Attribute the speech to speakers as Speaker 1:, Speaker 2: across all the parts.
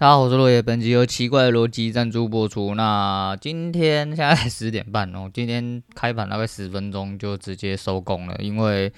Speaker 1: 大家好，我是落叶。本集由奇怪的逻辑赞助播出。那今天现在十点半哦，今天开盘大概十分钟就直接收工了，因为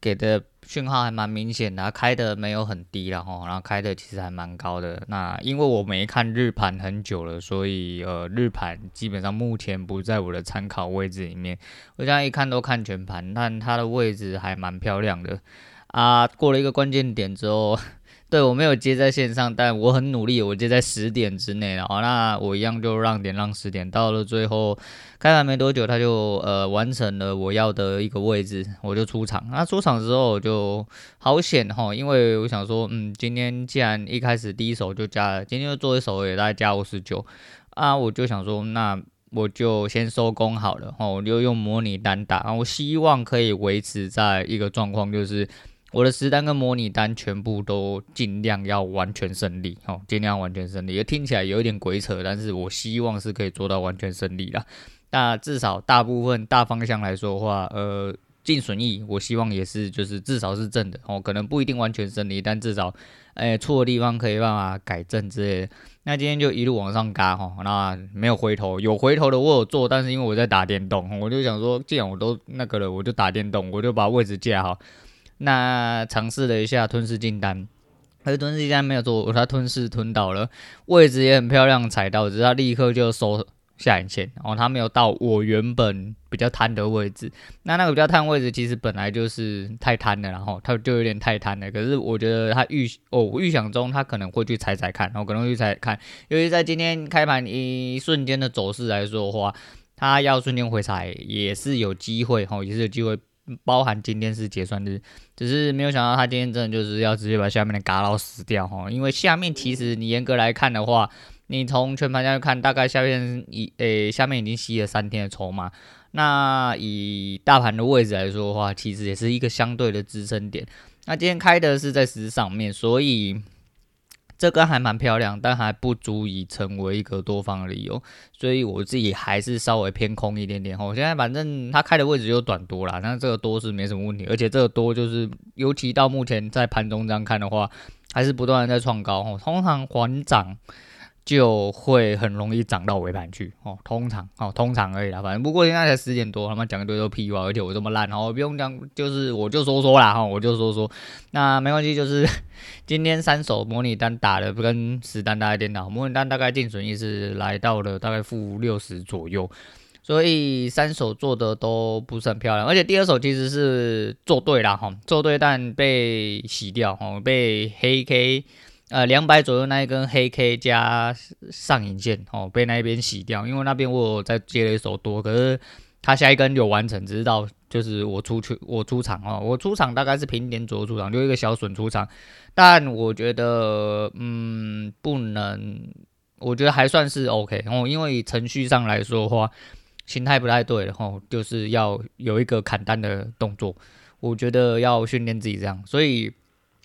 Speaker 1: 给的讯号还蛮明显的，开的没有很低了哈，然后开的其实还蛮高的。那因为我没看日盘很久了，所以呃日盘基本上目前不在我的参考位置里面。我现在一看都看全盘，但它的位置还蛮漂亮的啊。过了一个关键点之后。对，我没有接在线上，但我很努力，我接在十点之内了。好，那我一样就让点让十点，到了最后开盘没多久，他就呃完成了我要的一个位置，我就出场。那出场之后就好险哈，因为我想说，嗯，今天既然一开始第一手就加了，今天就做一手也大概加五十九啊，我就想说，那我就先收工好了哈，我就用模拟单打，我希望可以维持在一个状况，就是。我的实单跟模拟单全部都尽量要完全胜利，哦，尽量完全胜利。也听起来有一点鬼扯，但是我希望是可以做到完全胜利啦。那至少大部分大方向来说的话，呃，净损益我希望也是就是至少是正的，哦，可能不一定完全胜利，但至少，哎，错的地方可以办法改正之类的。那今天就一路往上嘎，哈，那没有回头，有回头的我有做，但是因为我在打电动，我就想说，既然我都那个了，我就打电动，我就把位置架好。那尝试了一下吞噬订单，可是吞噬订单没有做，我他吞噬吞倒了，位置也很漂亮，踩到，只是他立刻就收下影线，然后他没有到我原本比较贪的位置。那那个比较贪位置其实本来就是太贪了，然后他就有点太贪了。可是我觉得他预哦，预想中他可能会去踩踩看，然后可能会去踩看，尤其在今天开盘一瞬间的走势来说的话，他要瞬间回踩也是有机会，吼，也是有机会。包含今天是结算日，只是没有想到他今天真的就是要直接把下面的嘎佬死掉哈，因为下面其实你严格来看的话，你从全盘下去看，大概下面已诶、下面已经吸了三天的筹码，那以大盘的位置来说的话，其实也是一个相对的支撑点。那今天开的是在十上面，所以。这个还蛮漂亮，但还不足以成为一个多方的理由，所以我自己还是稍微偏空一点点。吼，现在反正它开的位置又短多啦，那这个多是没什么问题，而且这个多就是，尤其到目前在盘中这样看的话，还是不断的在创高。吼，通常缓涨。就会很容易涨到尾盘去哦，通常哦，通常而已啦，反正不过现在才十点多，他们讲一堆都屁话，而且我这么烂哦，不用讲，就是我就说说啦哈，我就说说，那没关系，就是 今天三手模拟单打的跟实单大概颠倒，模拟单大概净损益是来到了大概负六十左右，所以三手做的都不是很漂亮，而且第二手其实是做对了哈，做对但被洗掉哦，被黑 K。呃，两百左右那一根黑 K 加上影线哦，被那边洗掉，因为那边我有在接了一手多，可是他下一根有完成，只是到就是我出去我出场哦，我出场大概是平点左右出场，就一个小损出场，但我觉得嗯不能，我觉得还算是 OK 哦，因为程序上来说的话，心态不太对了哦，就是要有一个砍单的动作，我觉得要训练自己这样，所以。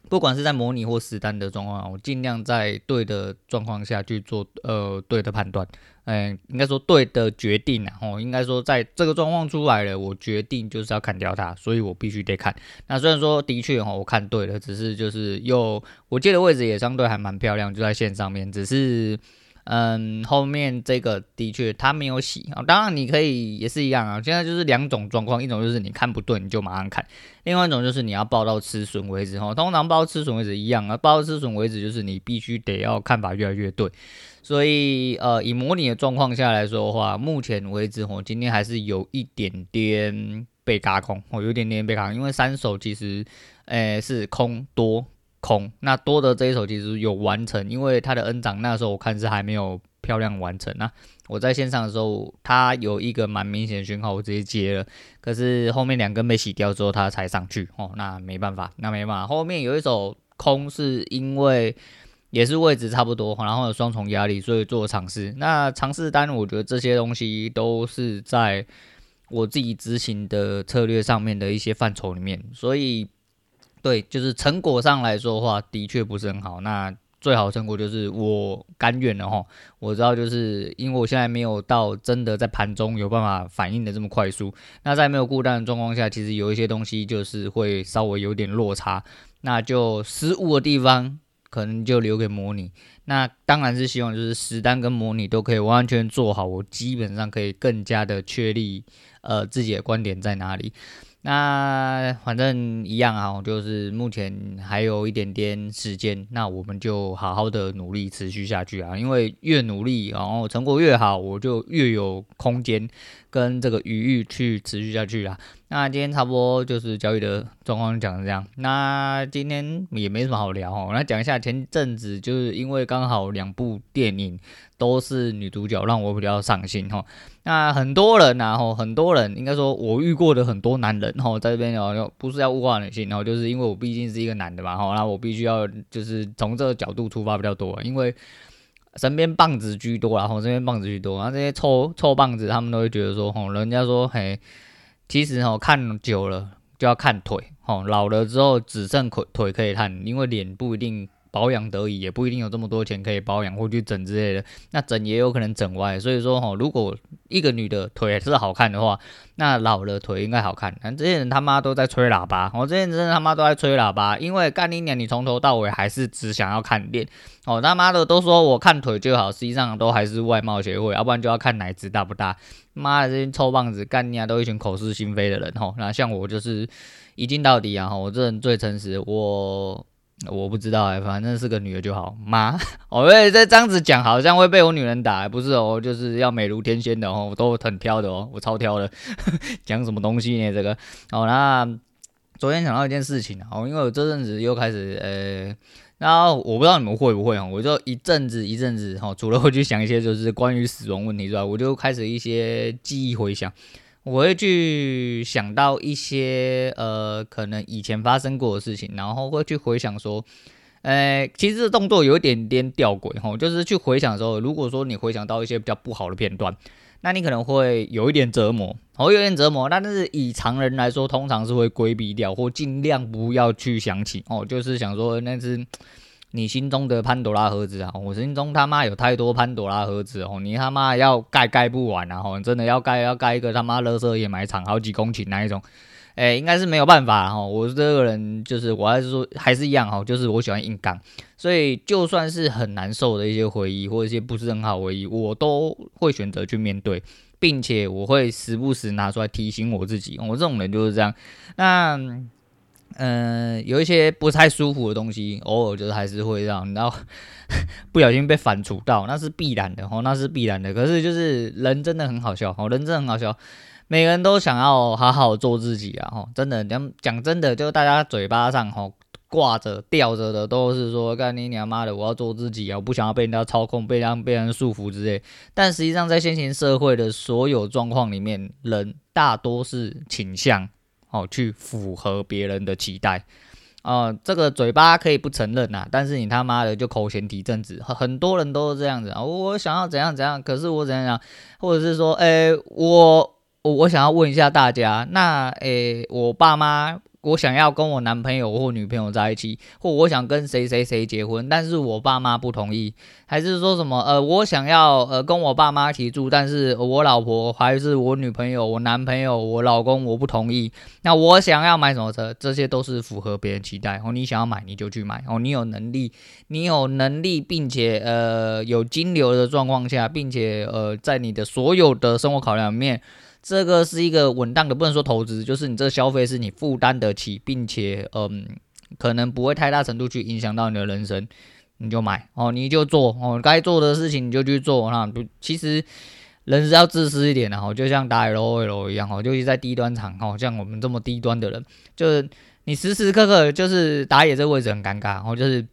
Speaker 1: 不管是在模拟或实单的状况，我尽量在对的状况下去做呃对的判断，嗯，应该说对的决定啊，哦，应该说在这个状况出来了，我决定就是要砍掉它，所以我必须得砍。那虽然说的确哈，我看对了，只是就是又我接的位置也相对还蛮漂亮，就在线上面，只是。嗯，后面这个的确他没有洗啊，当然你可以也是一样啊。现在就是两种状况，一种就是你看不对你就马上砍，另外一种就是你要报到吃损为止哈。通常报到吃损为止一样啊，报到吃损为止就是你必须得要看法越来越对。所以呃，以模拟的状况下来说的话，目前为止我今天还是有一点点被轧空，我有点点被轧空，因为三手其实诶、是空多。空那多的这一手其实有完成，因为它的 N 涨那时候我看是还没有漂亮完成啊。我在线上的时候，它有一个蛮明显的讯号，我直接接了。可是后面两根被洗掉之后，它才上去哦。那没办法，那没办法。后面有一手空是因为也是位置差不多，然后有双重压力，所以做尝试。那尝试单，我觉得这些东西都是在我自己执行的策略上面的一些范畴里面，所以。对，就是成果上来说的话，的确不是很好。那最好成果就是我甘愿了哈。我知道，就是因为我现在没有到真的在盘中有办法反应的这么快速。那在没有顾单的状况下，其实有一些东西就是会稍微有点落差。那就失误的地方。可能就留给模拟。那当然是希望就是实单跟模拟都可以完全做好，我基本上可以更加的确立呃自己的观点在哪里。那反正一样啊，就是目前还有一点点时间，那我们就好好的努力持续下去啊，因为越努力，然后成果越好，我就越有空间跟这个余裕去持续下去啊。那今天差不多就是交易的状况讲这样，那今天也没什么好聊哦，那讲一下前阵子就是因为刚好两部电影。都是女主角让我比较上心哈，那很多人然后很多人应该说我遇过的很多男人哈，在这边哦，不是要物化女性，然后就是因为我毕竟是一个男的嘛哈，那我必须要就是从这个角度出发比较多，因为身边棒子居多，然后身边棒子居多，然后这些臭臭棒子他们都会觉得说吼，人家说嘿，其实吼看久了就要看腿吼，老了之后只剩腿腿可以看，因为脸不一定。保养得宜，也不一定有这么多钱可以保养或去整之类的。那整也有可能整歪，所以说哈，如果一个女的腿是好看的话，那老了腿应该好看。但这些人他妈都在吹喇叭，我这些人真的他妈都在吹喇叭，因为干你娘，你从头到尾还是只想要看脸。哦，他妈的都说我看腿就好，实际上都还是外貌协会，要不然就要看奶子大不大。妈的这些臭棒子，干你娘都一群口是心非的人哈。那像我就是一镜到底啊，我这人最诚实，我。我不知道哎、反正是个女的就好。妈，我以为这样子讲好像会被我女人打，不是哦，就是要美如天仙的哦，我都很挑的哦，我超挑的。讲什么东西呢？这个哦，那昨天想到一件事情哦，因为我这阵子又开始呃，然后我不知道你们会不会哦，我就一阵子一阵子哈，除了会去想一些就是关于死亡问题之外，我就开始一些记忆回想。我会去想到一些呃，可能以前发生过的事情，然后会去回想说，呃，其实这动作有一点点吊诡哈，就是去回想的时候，如果说你回想到一些比较不好的片段，那你可能会有一点折磨，哦，有点折磨，但是以常人来说，通常是会规避掉或尽量不要去想起哦，就是想说那是。你心中的潘朵拉盒子啊，我心中他妈有太多潘朵拉盒子哦，你他妈要盖盖不完啊，吼，真的要盖要盖一个他妈垃圾掩埋场，好几公顷那一种，哎、应该是没有办法哈，我这个人就是我还是说还是一样哈，就是我喜欢硬刚，所以就算是很难受的一些回忆或者一些不是很好回忆，我都会选择去面对，并且我会时不时拿出来提醒我自己，我这种人就是这样，那。嗯、有一些不太舒服的东西，偶尔就是还是会让，然后 不小心被反刍到，那是必然的哦，那是必然的。可是就是人真的很好笑哦，人真的很好笑，每个人都想要好好做自己啊，哦，真的讲讲真的，就大家嘴巴上哦挂着吊着的都是说，干你娘妈的，我要做自己啊，我不想要被人家操控，被让被人束缚之类。但实际上在现行社会的所有状况里面，人大多是倾向。哦，去符合别人的期待，哦、这个嘴巴可以不承认呐，但是你他妈的就口嫌体正直，很多人都是这样子啊，我想要怎样怎样，可是我怎样样，或者是说，哎、我我我想要问一下大家，那，哎、我爸妈。我想要跟我男朋友或女朋友在一起，或我想跟谁谁谁结婚，但是我爸妈不同意，还是说什么呃，我想要呃跟我爸妈一起住，但是我老婆还是我女朋友、我男朋友、我老公我不同意。那我想要买什么车，这些都是符合别人期待。哦，你想要买你就去买哦，你有能力，你有能力，并且呃有金流的状况下，并且呃在你的所有的生活考量里面。这个是一个稳当的，不能说投资，就是你这个消费是你负担得起，并且嗯，可能不会太大程度去影响到你的人生，你就买哦，你就做哦，该做的事情你就去做。那不，其实人是要自私一点的哈，就像打 LOL 一样哈，尤其在低端场哈，像我们这么低端的人，就是你时时刻刻就是打野这个位置很尴尬，然后就是。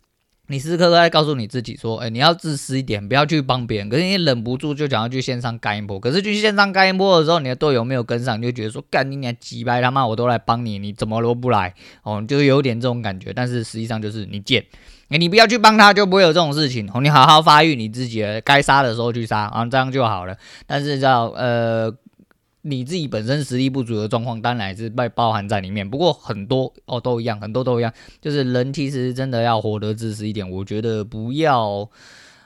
Speaker 1: 你时时刻刻在告诉你自己说，哎、你要自私一点，不要去帮别人。可是你忍不住就想要去线上干一波。可是去线上干一波的时候，你的队友没有跟上，你就觉得说，干你娘鸡掰他妈，我都来帮你，你怎么都不来？哦，就有点这种感觉。但是实际上就是你贱，你不要去帮他，就不会有这种事情。哦，你好好发育你自己，该杀的时候去杀，啊，这样就好了。但是叫呃。你自己本身实力不足的状况，当然也是被包含在里面。不过很多哦都一样，很多都一样，就是人其实真的要活得自私一点。我觉得不要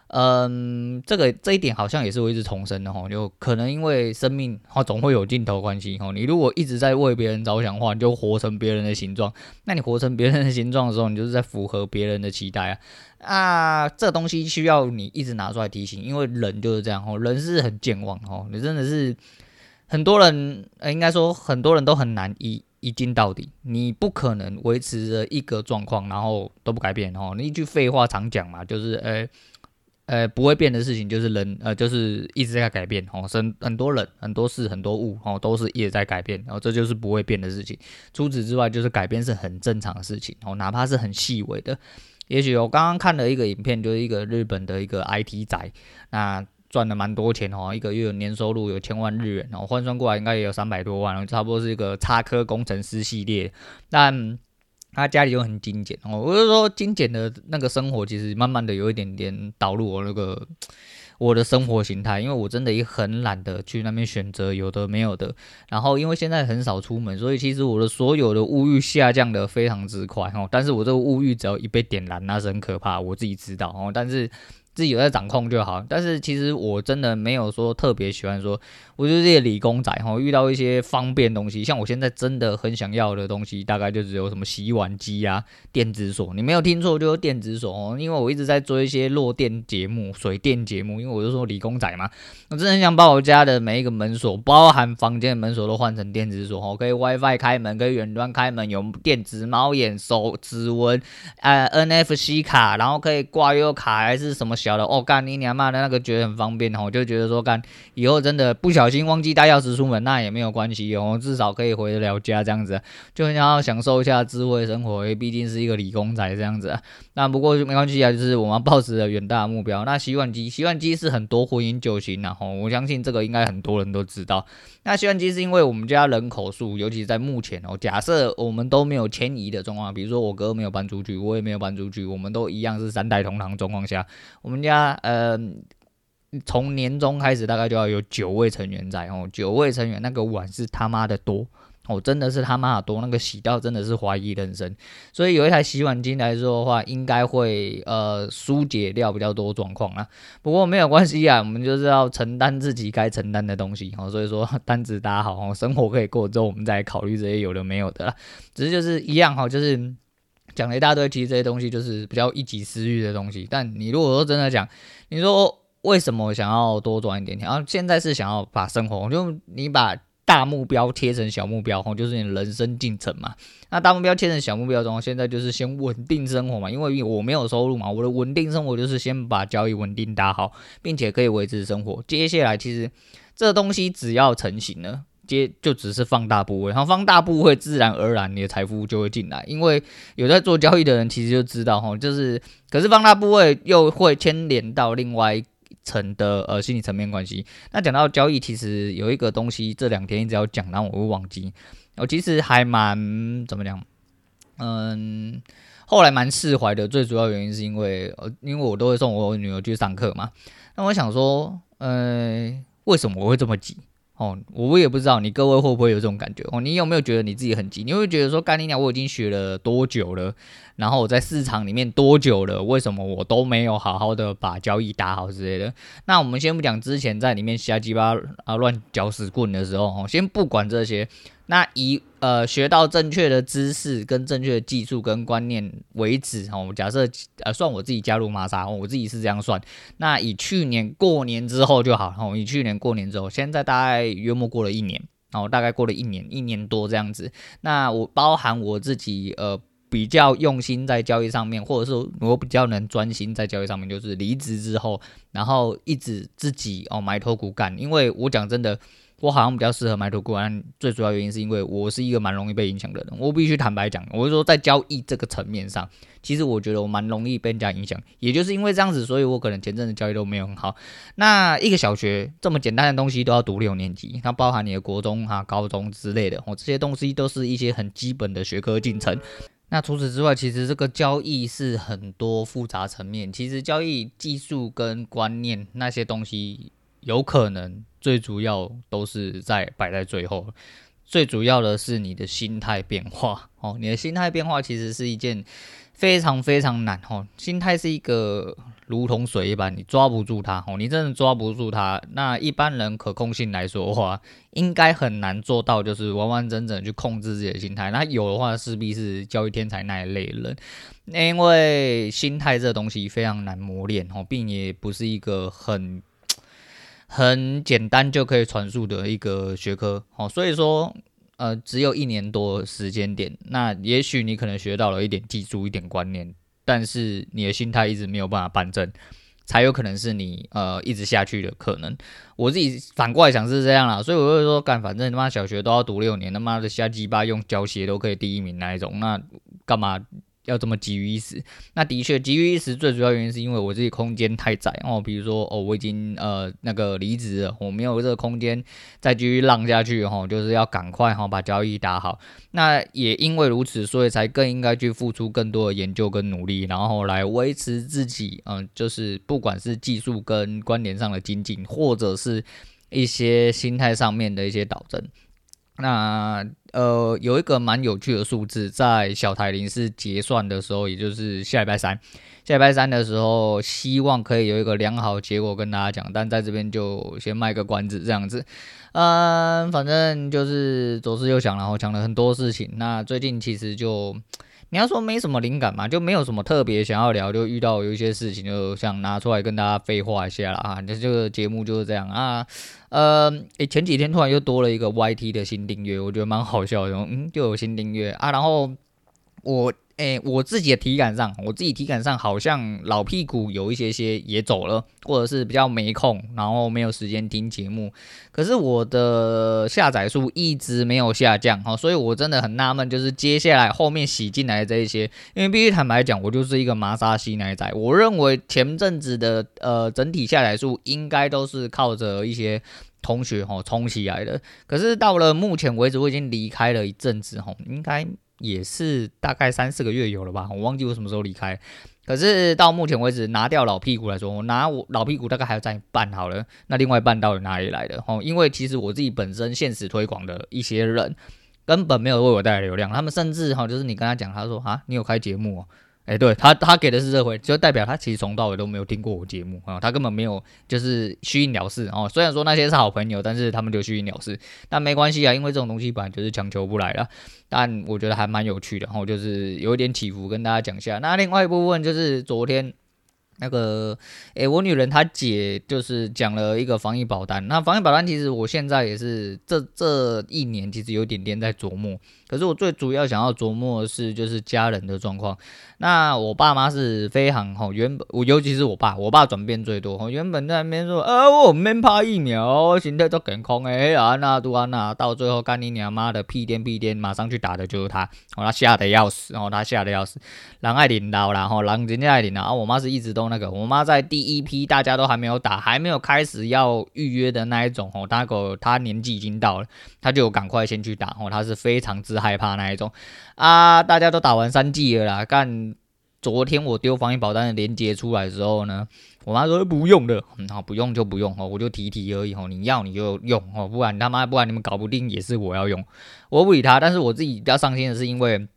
Speaker 1: 嗯，这个这一点好像也是我一直重申的哈，就可能因为生命它总会有尽头关系哈。你如果一直在为别人着想的话，你就活成别人的形状。那你活成别人的形状的时候，你就是在符合别人的期待啊。啊，这东西需要你一直拿出来提醒，因为人就是这样哈，人是很健忘哈。你真的是很多人，呃应该说很多人都很难一一镜到底。你不可能维持着一个状况，然后都不改变哦。你一句废话常讲嘛，就是诶。呃，不会变的事情就是人，呃，就是一直在改变哦。很很多人、很多事、很多物哦，都是一直在改变，然后这就是不会变的事情。除此之外，就是改变是很正常的事情哦，哪怕是很细微的。也许我刚刚看了一个影片，就是一个日本的一个 IT 仔，那赚了蛮多钱哦，一个月年收入有千万日元，然后换算过来应该也有三百多万，差不多是一个插科工程师系列，但。他家里就很精简哦，我就说精简的那个生活，其实慢慢的有一点点导入我那个我的生活形态，因为我真的也很懒得去那边选择有的没有的，然后因为现在很少出门，所以其实我的所有的物欲下降的非常之快哦，但是我这个物欲只要一被点燃，那是很可怕，我自己知道哦，但是。自己有在掌控就好，但是其实我真的没有说特别喜欢说，我就是这些理工仔哈，遇到一些方便东西，像我现在真的很想要的东西，大概就只有什么洗碗机啊、电子锁。你没有听错，就是电子锁哦，因为我一直在做一些弱电节目、水电节目，因为我就说理工仔嘛，我真的很想把我家的每一个门锁，包含房间的门锁都换成电子锁哦，可以 WiFi 开门，可以远端开门，有电子猫眼、手指纹、呃 NFC 卡，然后可以挂 U 卡还是什么。小的哦，干你娘妈的那个觉得很方便哦，就觉得说干以后真的不小小心忘记带钥匙出门，那也没有关系哦，至少可以回得了家这样子，就很想要享受一下智慧生活，毕竟是一个理工仔这样子。那不过没关系啊，就是我们抱持着远大的目标。那洗碗机，洗碗机是很多婚姻救星啊，我相信这个应该很多人都知道。那洗碗机是因为我们家人口数，尤其在目前哦，假设我们都没有迁移的状况，比如说我哥没有搬出去，我也没有搬出去，我们都一样是三代同堂状况下，我们家呃，从年中开始大概就要有九位成员在哦，九位成员那个碗是他妈的多哦，真的是他妈的多，那个洗到真的是怀疑人生。所以有一台洗碗机来说的话，应该会呃疏解掉比较多状况啊。不过没有关系啊，我们就是要承担自己该承担的东西哦。所以说 单子打好哦，生活可以过之后，我们再考虑这些有的没有的啦。只是就是一样哈，就是。讲了一大堆，其实这些东西就是比较一己私欲的东西。但你如果说真的讲，你说为什么想要多赚一点钱？然后现在是想要把生活，就你把大目标贴成小目标，吼，就是你人生进程嘛。那大目标贴成小目标中，现在就是先稳定生活嘛，因为我没有收入嘛，我的稳定生活就是先把交易稳定打好，并且可以维持生活。接下来其实这东西只要成型了。接就只是放大部位，然后放大部位，自然而然你的财富就会进来。因为有在做交易的人，其实就知道哈，就是可是放大部位又会牵连到另外层的呃心理层面关系。那讲到交易，其实有一个东西这两天一直要讲，然后我会忘记。我其实还蛮怎么讲，嗯，后来蛮释怀的。最主要原因是因为呃，因为我都会送我女儿去上课嘛。那我想说，呃，为什么我会这么急？哦，我也不知道你各位会不会有这种感觉哦？你有没有觉得你自己很急？你会觉得说，干你娘，我已经学了多久了？然后我在市场里面多久了？为什么我都没有好好的把交易打好之类的？那我们先不讲之前在里面瞎鸡巴啊乱搅屎棍的时候哦，先不管这些。那以呃学到正确的知识跟正确的技术跟观念为止哦，假设呃算我自己加入玛莎，我自己是这样算。那以去年过年之后就好，哦，以去年过年之后，现在大概约莫过了一年，然后大概过了一年一年多这样子。那我包含我自己呃比较用心在交易上面，或者是我比较能专心在交易上面，就是离职之后，然后一直自己哦埋头苦干，因为我讲真的。我好像比较适合埋头苦干，最主要原因是因为我是一个蛮容易被影响的人。我必须坦白讲，我是说在交易这个层面上，其实我觉得我蛮容易被人家影响。也就是因为这样子，所以我可能前阵子交易都没有很好。那一个小学这么简单的东西都要读六年级，它包含你的国中哈、高中之类的，哦，这些东西都是一些很基本的学科进程。那除此之外，其实这个交易是很多复杂层面，其实交易技术跟观念那些东西。有可能最主要都是在摆在最后，最主要的是你的心态变化哦。你的心态变化其实是一件非常非常难哦。心态是一个如同水一般，你抓不住它哦，你真的抓不住它。那一般人可控性来说的话，应该很难做到，就是完完整整去控制自己的心态。那有的话，势必是教育天才那一类人，因为心态这东西非常难磨练哦，并也不是一个很。很简单就可以传述的一个学科，哦，所以说，呃，只有一年多时间点，那也许你可能学到了一点技术、一点观念，但是你的心态一直没有办法办正，才有可能是你呃一直下去的可能。我自己反过来想是这样啦，所以我就说，干，反正他妈小学都要读六年，他妈的瞎鸡巴用教鞋都可以第一名那一种，那干嘛？要这么急于一时，那的确急于一时，最主要原因是因为我自己空间太窄哦。比如说哦，我已经呃那个离职了，我没有这个空间再继续浪下去哈、哦，就是要赶快哈、哦、把交易打好。那也因为如此，所以才更应该去付出更多的研究跟努力，然后来维持自己嗯、就是不管是技术跟关联上的精进，或者是一些心态上面的一些导正。那呃，有一个蛮有趣的数字，在小台铃是结算的时候，也就是下礼拜三，下礼拜三的时候，希望可以有一个良好结果跟大家讲，但在这边就先卖个关子，这样子。嗯，反正就是左思右想，然后讲了很多事情。那最近其实就。你要说没什么灵感嘛，就没有什么特别想要聊，就遇到有一些事情，就想拿出来跟大家废话一下了。啊。这这个节目就是这样啊。呃，诶，前几天突然又多了一个 YT 的新订阅，我觉得蛮好笑的。嗯，就有新订阅啊，然后我。诶、我自己的体感上，我自己体感上好像老屁股有一些些也走了，或者是比较没空，然后没有时间听节目。可是我的下载数一直没有下降，哈，所以我真的很纳闷，就是接下来后面洗进来的这一些，因为必须坦白讲，我就是一个麻沙西奶仔。我认为前阵子的呃整体下载数应该都是靠着一些同学哈冲起来的。可是到了目前为止，我已经离开了一阵子，哈，应该。也是大概三四个月有了吧，我忘记我什么时候离开。可是到目前为止，拿掉老屁股来说，我拿我老屁股大概还要占一半好了。那另外一半到底哪里来的？哦，因为其实我自己本身现实推广的一些人，根本没有为我带来流量，他们甚至哈，就是你跟他讲，他说啊，你有开节目哦。哎、对他，他给的是这回，就代表他其实从到尾都没有听过我节目啊，他根本没有就是虚应了事哦。虽然说那些是好朋友，但是他们就虚应了事，但没关系啊，因为这种东西本来就是强求不来的。但我觉得还蛮有趣的，然后就是有一点起伏，跟大家讲一下。那另外一部分就是昨天。那个，诶，我女人她姐就是讲了一个防疫保单。那防疫保单其实我现在也是这这一年其实有点点在琢磨。可是我最主要想要琢磨的是就是家人的状况。那我爸妈是非常吼，原本我尤其是我爸，我爸转变最多吼。原本在那边说，啊，我免拍疫苗，现在都健康诶，啊那都啊那，到最后干你娘妈的屁颠屁颠，马上去打的就是他，哦，他吓得要死，哦，他吓得要死，狼爱领导啦，吼，狼人家爱领导，啊，我妈是一直都。那个，我妈在第一批大家都还没有打，还没有开始要预约的那一种吼，大狗她年纪已经到了，她就赶快先去打吼，她是非常害怕那一种啊，大家都打完三季了啦。干，昨天我丢防疫保单的链接出来的时候呢，我妈说不用的，嗯，好，不用就不用哦，我就提提而已哦，你要你就用哦，不然他妈不然你们搞不定也是我要用，我不理他，但是我自己比较伤心的是因为。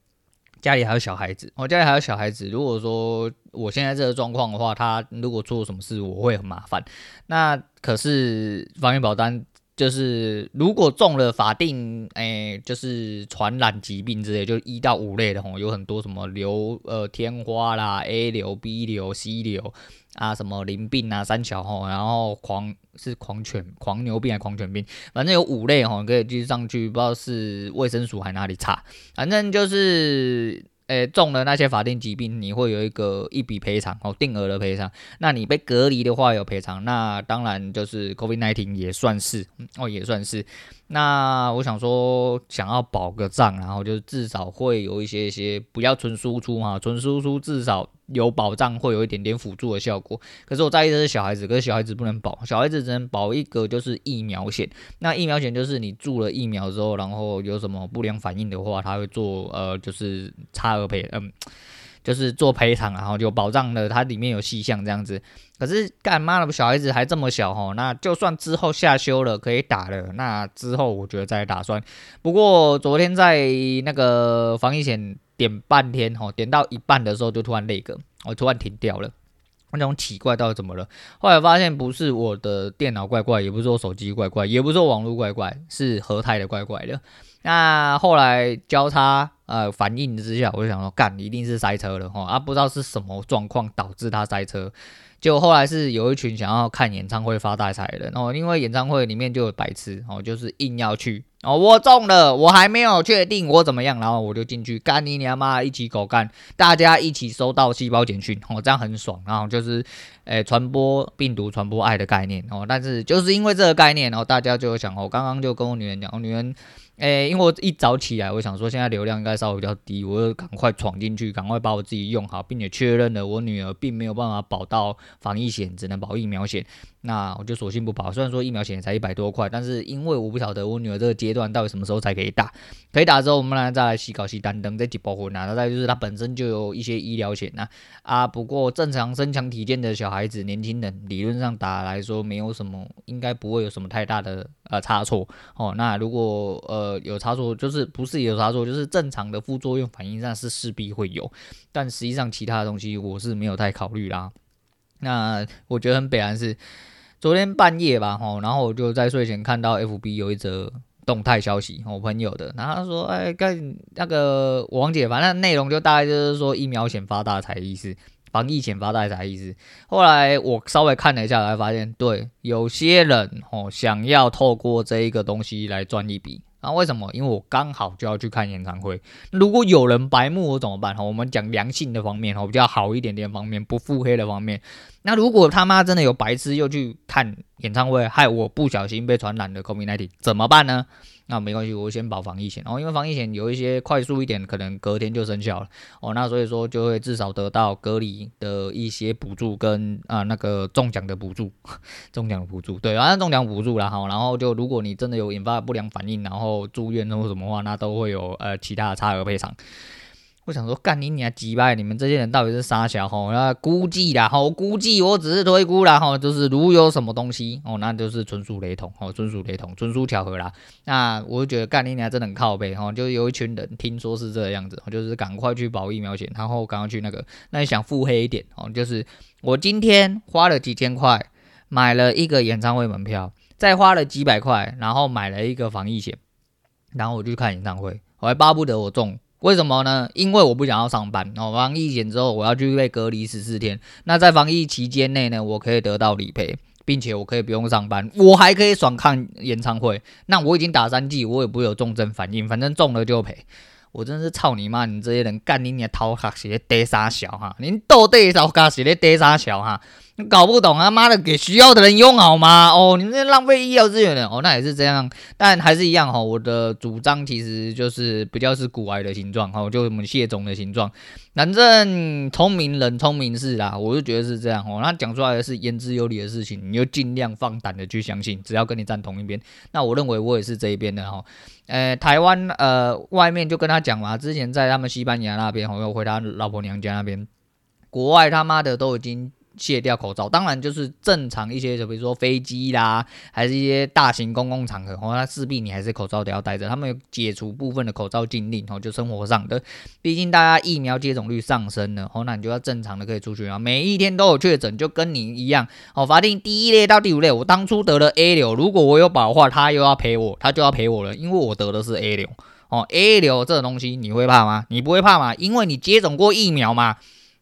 Speaker 1: 家里还有小孩子，我家里还有小孩子。如果说我现在这个状况的话，他如果做什么事，我会很麻烦。那可是防疫保单，就是如果中了法定，诶、欸，就是传染疾病之类，就一到五类的吼，有很多什么流呃天花啦、A 流、B 流、C 流啊，什么淋病啊、三桥吼，然后狂。是狂犬、狂牛病还狂犬病？反正有五类吼，可以继续上去，不知道是卫生署还哪里查。反正就是，诶、中了那些法定疾病，你会有一个一笔赔偿哦，定额的赔偿。那你被隔离的话有赔偿，那当然就是 COVID-19 也算是哦，也算是。那我想说，想要保个账，然后就至少会有一些一些，不要纯输出哈，纯输出至少有保障，会有一点点辅助的效果。可是我在意的是小孩子，可是小孩子不能保，小孩子只能保一个就是疫苗险。那疫苗险就是你注了疫苗之后，然后有什么不良反应的话，他会做呃就是差额赔，嗯。就是做赔偿，然后就保障了它里面有细项这样子。可是干妈的小孩子还这么小吼，那就算之后下修了可以打了，那之后我觉得再打算。不过昨天在那个防疫险点半天哦，点到一半的时候就突然那个，我突然停掉了。那种奇怪到底怎么了？后来发现不是我的电脑怪怪，也不是我手机怪怪，也不是我网络怪怪，是和泰的怪怪的。那后来交叉呃反应之下，我就想说，干，一定是塞车了哈，啊，不知道是什么状况导致他塞车。就后来是有一群想要看演唱会发大财的，哦，因为演唱会里面就有白痴，哦，就是硬要去，哦，我中了，我还没有确定我怎么样，然后我就进去，干你娘妈，一起狗干，大家一起收到细胞简讯，哦，这样很爽，然后就是，诶，传播病毒，传播爱的概念，哦，但是就是因为这个概念，然后大家就想，我刚刚就跟我女人讲，我女人。诶、因为我一早起来，我想说现在流量应该稍微比较低，我就赶快闯进去，赶快把我自己用好，并且确认了我女儿并没有办法保到防疫险，只能保疫苗险。那我就索性不保，虽然说疫苗险才一百多块，但是因为我不晓得我女儿这个阶段到底什么时候才可以打，可以打之后我们来再来洗稿洗单登再几包货拿，再就是她本身就有一些医疗险呐啊，不过正常身强体健的小孩子、年轻人理论上打来说没有什么，应该不会有什么太大的呃差错哦。那如果呃有差错，就是不是有差错，就是正常的副作用反应上是势必会有，但实际上其他的东西我是没有太考虑啦。那我觉得很北然是。昨天半夜吧，吼，然后我就在睡前看到 FB 有一则动态消息，我朋友的，然后他说，哎，看那个我忘记了，反正内容就大概就是说疫苗险发大财意思，防疫险发大财意思。后来我稍微看了一下，才发现，对，有些人哦想要透过这一个东西来赚一笔。啊，为什么？因为我刚好就要去看演唱会。如果有人白目，我怎么办？哈，我们讲良性的方面，哈，比较好一点点方面，不腹黑的方面。那如果他妈真的有白痴又去看演唱会，害我不小心被传染了 COVID-19，怎么办呢？那没关系，我先保防疫险哦，因为防疫险有一些快速一点，可能隔天就生效了哦。那所以说就会至少得到隔离的一些补助跟啊那个中奖的补助，中奖的补助，对，反正中奖补助啦哈。然后就如果你真的有引发不良反应，然后住院或什么话，那都会有呃其他的差额赔偿。我想说，干你娘鸡巴！你们这些人到底是啥小吼？那估计啦，吼估计，我只是推估啦，吼，就是如有什么东西哦，那就是纯属雷同，哦，纯属雷同，纯属巧合啦。那我就觉得干你娘真的很靠背，吼，就是有一群人听说是这个样子，就是赶快去保疫苗险，然后赶快去那个。那你想腹黑一点哦，就是我今天花了几千块买了一个演唱会门票，再花了几百块，然后买了一个防疫险，然后我就去看演唱会，我还巴不得我中。为什么呢？因为我不想要上班哦。防疫检之后，我要去被隔离十四天。那在防疫期间内呢，我可以得到理赔，并且我可以不用上班，我还可以爽看演唱会。那我已经打三剂，我也不会有重症反应，反正中了就赔。我真是操你妈！你这些人干你娘头壳是咧呆三小哈？您到底头壳是咧呆三小哈？搞不懂啊！妈的，给需要的人用好吗？哦，你们这浪费医疗资源的哦，那也是这样，但还是一样哈。我的主张其实就是比较是古癌的形状哈，就我们蟹总的形状。反正聪明人聪明事啦，我就觉得是这样哦。那讲出来的是言之有理的事情，你就尽量放胆的去相信，只要跟你站同一边。那我认为我也是这一边的哈。呃，台湾呃外面就跟他讲嘛，之前在他们西班牙那边，我又回他老婆娘家那边，国外他妈的都已经。卸掉口罩，当然就是正常一些，就比如说飞机啦，还是一些大型公共场合，哦，那势必你还是口罩都要戴着。他们有解除部分的口罩禁令，哦，就生活上的，毕竟大家疫苗接种率上升了，哦，那你就要正常的可以出去啊。每一天都有确诊，就跟你一样，哦，法定第一类到第五类，我当初得了 A 流，如果我有保的话，他又要赔我，他就要赔我了，因为我得的是 A 流，哦，A 流这种东西你会怕吗？你不会怕吗？因为你接种过疫苗嘛。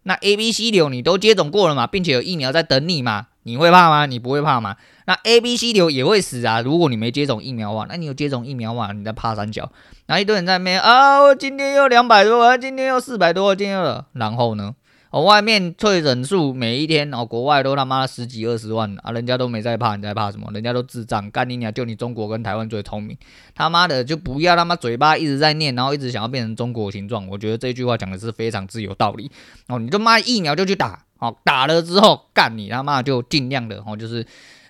Speaker 1: 那 A、B、C 流你都接种过了嘛，并且有疫苗在等你嘛，你会怕吗？你不会怕吗？那 A、B、C 流也会死啊，如果你没接种疫苗啊，那你有接种疫苗啊？你在怕三角？然后一堆人在那边啊，我今天又两百多，我今天又四百多，今天又，然后呢？哦，外面确诊数每一天哦，国外都他妈十几二十万啊，人家都没在怕，你在怕什么？人家都智障，干你娘！就你中国跟台湾最聪明，他妈的就不要他妈嘴巴一直在念，然后一直想要变成中国形状。我觉得这句话讲的是非常之有道理哦。你就妈疫苗就去打哦，打了之后干你他妈就尽量的哦，就是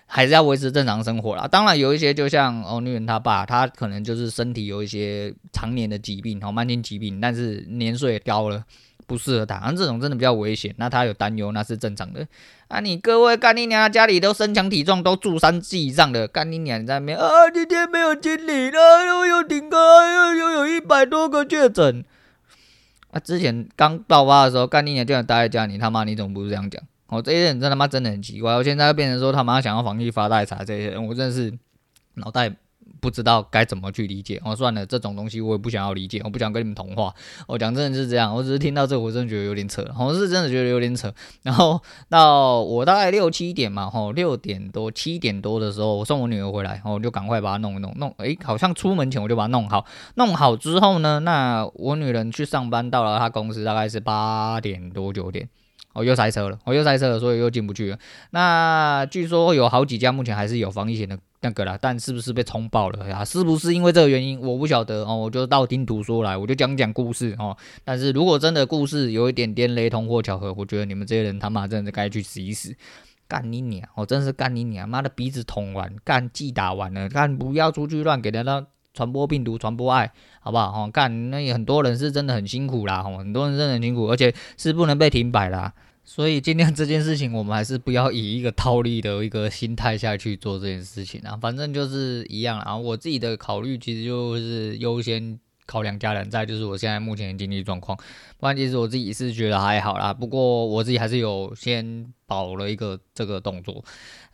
Speaker 1: 还是要维持正常生活啦。当然有一些就像哦女人他爸，他可能就是身体有一些常年的疾病哦，慢性疾病，但是年岁也高了。不适合打，像这种真的比较危险，那他有担忧，那是正常的。啊，你各位干你娘，家里都身强体壮，都住三级以上的，干你娘在那边啊，今天没有经理，了，又有顶个，又又有一百多个确诊，啊，之前刚爆发的时候，干你娘就想待在家，你他妈你怎么不是这样讲？哦，这些人真他妈真的很奇怪。我现在变成说他妈想要防疫发大财，这些人我真的是脑袋。不知道该怎么去理解哦，算了，这种东西我也不想要理解，我不想跟你们同化。我讲真的是这样，我只是听到这，我真的觉得有点扯，我是真的觉得有点扯。然后到我大概六七点嘛，吼，六点多七点多的时候，我送我女儿回来，我就赶快把它弄一弄，弄，诶，好像出门前我就把它弄好，弄好之后呢，那我女人去上班到了她公司大概是八点多九点，哦，又塞车了，我又塞车了，所以又进不去了。那据说有好几家目前还是有防疫险的。那个啦，但是不是被冲爆了呀？是不是因为这个原因？我不晓得哦。我就道听途说来，我就讲讲故事哦。但是如果真的故事有一点点雷同或巧合，我觉得你们这些人他妈真的该去死一死，干你娘！我真是干你娘！妈的鼻子捅完，干既打完了，干不要出去乱给人家传播病毒、传播爱，好不好？哦，干那很多人是真的很辛苦啦，哦，很多人真的很辛苦，而且是不能被停摆啦。所以今天这件事情，我们还是不要以一个套利的一个心态下去做这件事情啊。反正就是一样啊。我自己的考虑其实就是优先考量家人，再就是我现在目前的经济状况。不然其实我自己是觉得还好啦。不过我自己还是有先。保了一个这个动作，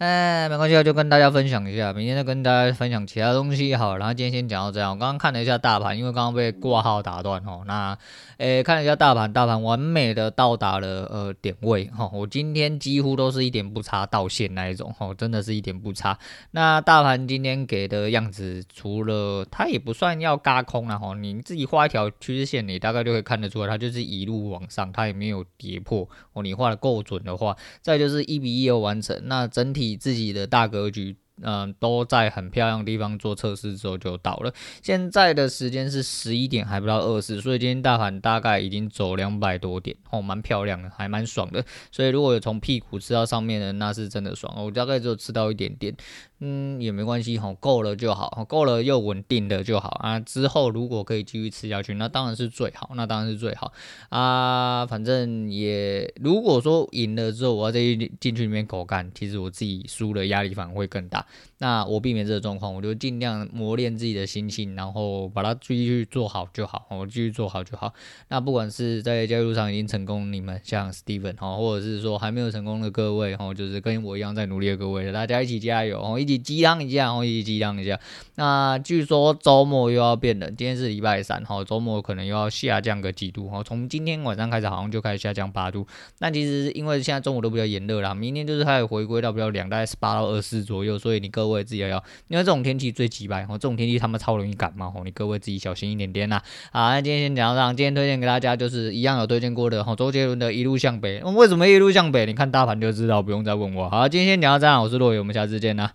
Speaker 1: 哎，没关系，就跟大家分享一下，明天再跟大家分享其他东西好。然后今天先讲到这样。我刚刚看了一下大盘，因为刚刚被挂号打断哦。那，哎，看了一下大盘，大盘完美的到达了呃点位哈。我今天几乎都是一点不差到线那一种哈，真的是一点不差。那大盘今天给的样子，除了它也不算要嘎空了哈，你自己画一条趋势线，你大概就可以看得出来，它就是一路往上，它也没有跌破哦。你画的够准的话。再就是一比一的完成，那整体自己的大格局。嗯、都在很漂亮的地方做测试之后就到了。现在的时间是十一点还不到二十，所以今天大盘大概已经走两百多点，哦，蛮漂亮的，还蛮爽的。所以如果有从屁股吃到上面的，那是真的爽。我大概只有吃到一点点，嗯，也没关系，吼，够了就好，够了又稳定的就好啊。之后如果可以继续吃下去，那当然是最好，那当然是最好啊。反正也如果说赢了之后，我要再进去里面狗干，其实我自己输的压力反而会更大。那我避免这个状况，我就尽量磨练自己的心性，然后把它继续做好就好。我继续做好就好。那不管是在交易路上已经成功，你们像 Steven 哈，或者是说还没有成功的各位哈，就是跟我一样在努力的各位，大家一起加油哦，一起激荡一下，然后一起激荡一下。那据说周末又要变冷，今天是礼拜三哈，周末可能又要下降个几度哈。从今天晚上开始好像就开始下降八度。那其实因为现在中午都比较炎热啦，明天就是开始回归到比较凉，大概十八到二十四左右，所以。你各位自己要，因为这种天气最急败，哦，这种天气他们超容易感冒，哦，你各位自己小心一点点呐。好，那今天先讲到这样，今天推荐给大家就是一样有推荐过的，哦，周杰伦的一路向北。为什么一路向北？你看大盘就知道，不用再问我。好，今天先讲到这样，我是洛伟，我们下次见呐。